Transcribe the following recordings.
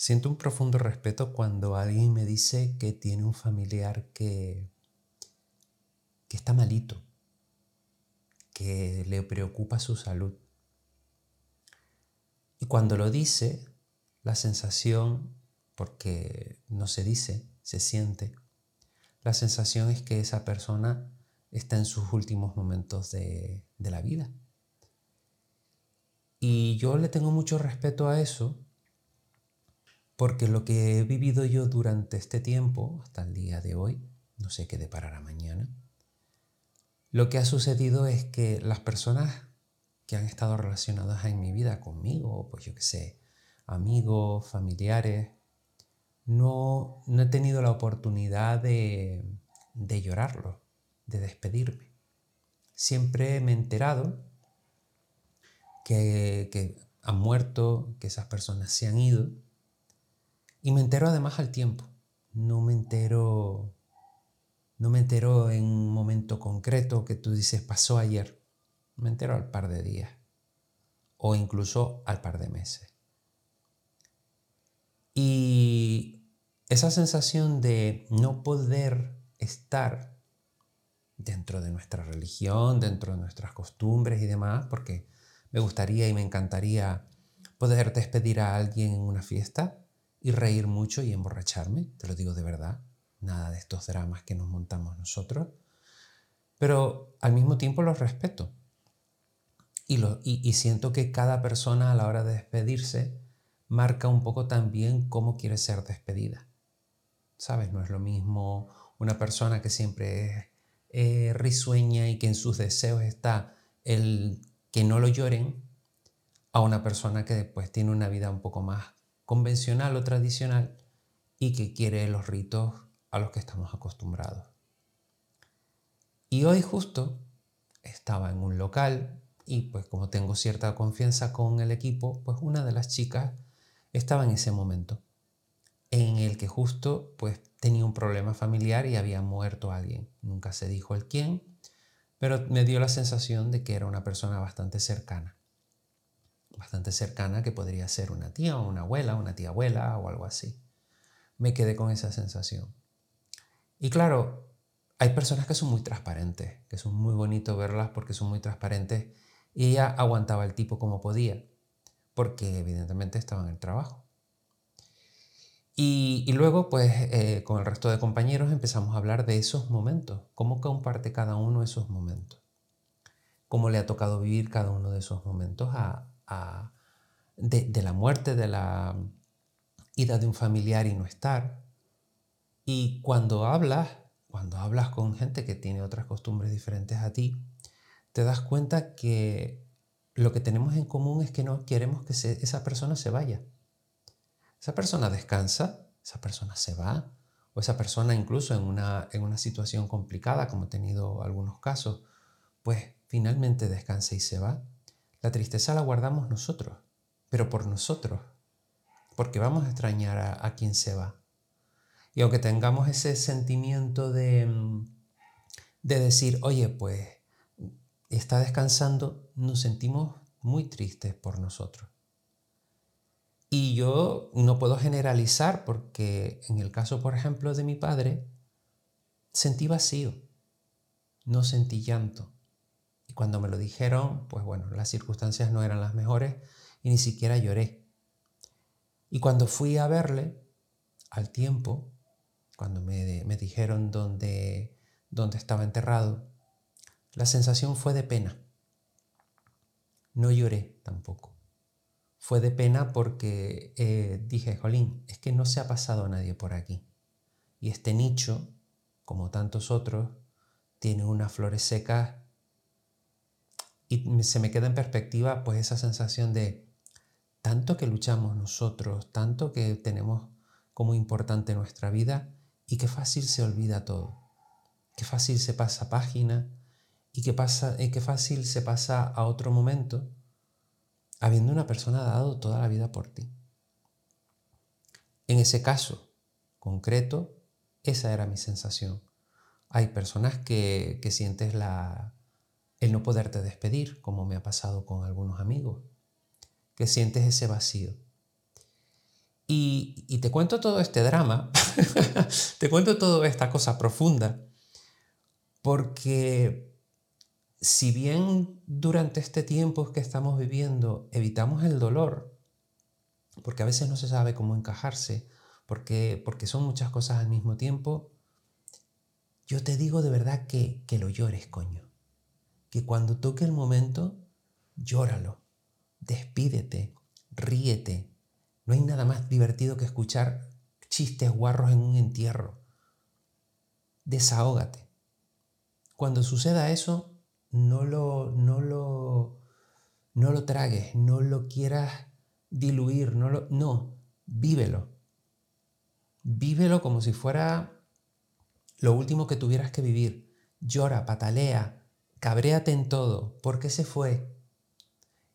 Siento un profundo respeto cuando alguien me dice que tiene un familiar que, que está malito, que le preocupa su salud. Y cuando lo dice, la sensación, porque no se dice, se siente, la sensación es que esa persona está en sus últimos momentos de, de la vida. Y yo le tengo mucho respeto a eso porque lo que he vivido yo durante este tiempo, hasta el día de hoy, no sé qué deparará mañana, lo que ha sucedido es que las personas que han estado relacionadas en mi vida conmigo, pues yo qué sé, amigos, familiares, no, no he tenido la oportunidad de, de llorarlo, de despedirme. Siempre me he enterado que, que han muerto, que esas personas se han ido, y me entero además al tiempo. No me entero. No me entero en un momento concreto que tú dices pasó ayer. Me entero al par de días. O incluso al par de meses. Y esa sensación de no poder estar dentro de nuestra religión, dentro de nuestras costumbres y demás, porque me gustaría y me encantaría poder despedir a alguien en una fiesta, y reír mucho y emborracharme, te lo digo de verdad, nada de estos dramas que nos montamos nosotros, pero al mismo tiempo los respeto. Y, lo, y, siento que cada persona a la hora de despedirse marca un poco también cómo quiere ser despedida. ¿Sabes? No es lo mismo una persona que siempre es eh, risueña y que en sus deseos está el que no lo lloren, a una persona que después tiene una vida un poco más convencional o tradicional y que quiere los ritos a los que estamos acostumbrados. Y hoy justo estaba en un local y pues como tengo cierta confianza con el equipo, pues una de las chicas estaba en ese momento en el que justo pues tenía un problema familiar y había muerto alguien. Nunca se dijo el quién, pero me dio la sensación de que era una persona bastante cercana bastante cercana que podría ser una tía o una abuela, una tía abuela o algo así. Me quedé con esa sensación. Y claro, hay personas que son muy transparentes, que son muy bonito verlas porque son muy transparentes y ella aguantaba el tipo como podía, porque evidentemente estaba en el trabajo. Y, luego, pues, eh, con el resto de compañeros empezamos a hablar de esos momentos, cómo comparte cada uno esos momentos, cómo le ha tocado vivir cada uno de esos momentos a, de, la muerte, de la ida de un familiar y no estar. Y cuando hablas, cuando hablas con gente que tiene otras costumbres diferentes a ti, te das cuenta que lo que tenemos en común es que no queremos que esa persona se vaya. Esa persona descansa, esa persona se va, o esa persona incluso en una, en una situación complicada, como he tenido algunos casos, pues finalmente descansa y se va. La tristeza la guardamos nosotros, pero por nosotros, porque vamos a extrañar a, quien se va. Y aunque tengamos ese sentimiento de, de decir, oye, pues está descansando, nos sentimos muy tristes por nosotros. Y yo no puedo generalizar porque en el caso, por ejemplo, de mi padre, sentí vacío, no sentí llanto. Y cuando me lo dijeron, pues bueno, las circunstancias no eran las mejores y ni siquiera lloré. Y cuando fui a verle, al tiempo, cuando me, me dijeron dónde, dónde estaba enterrado, la sensación fue de pena. No lloré tampoco. Fue de pena porque eh, dije, Jolín, es que no se ha pasado nadie por aquí. Y este nicho, como tantos otros, tiene unas flores secas y se me queda en perspectiva pues esa sensación de tanto que luchamos nosotros, tanto que tenemos como importante nuestra vida y qué fácil se olvida todo. Qué fácil se pasa página y qué, pasa, y qué fácil se pasa a otro momento habiendo una persona dado toda la vida por ti. En ese caso concreto, esa era mi sensación. Hay personas que, que sientes la, el no poderte despedir, como me ha pasado con algunos amigos, que sientes ese vacío. Y, te cuento todo este drama, te cuento toda esta cosa profunda, porque si bien durante este tiempo que estamos viviendo evitamos el dolor, porque a veces no se sabe cómo encajarse, porque, porque son muchas cosas al mismo tiempo, yo te digo de verdad que, que lo llores, coño. Que cuando toque el momento, llóralo, despídete, ríete. No hay nada más divertido que escuchar chistes guarros en un entierro. Desahógate. Cuando suceda eso, no lo, no lo, no lo tragues, no lo quieras diluir, no, lo, no, vívelo. Vívelo como si fuera lo último que tuvieras que vivir. Llora, patalea, cabréate en todo, porque se fue.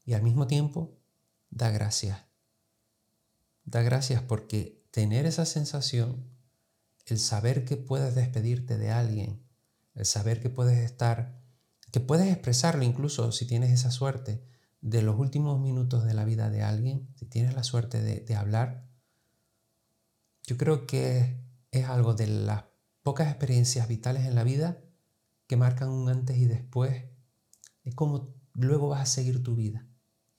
Y al mismo tiempo, da gracias. Da gracias porque tener esa sensación, el saber que puedes despedirte de alguien, el saber que puedes estar, que puedes expresarlo incluso si tienes esa suerte, de los últimos minutos de la vida de alguien, si tienes la suerte de, hablar, yo creo que es algo de las pocas experiencias vitales en la vida que marcan un antes y después. Es como luego vas a seguir tu vida,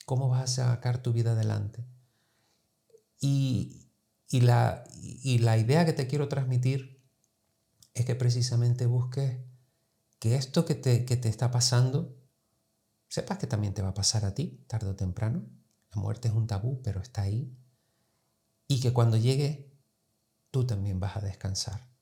cómo vas a sacar tu vida adelante. Y, la, y la idea que te quiero transmitir es que precisamente busques que esto que te, que te está pasando sepas que también te va a pasar a ti, tarde o temprano. La muerte es un tabú, pero está ahí. Y que cuando llegue, tú también vas a descansar.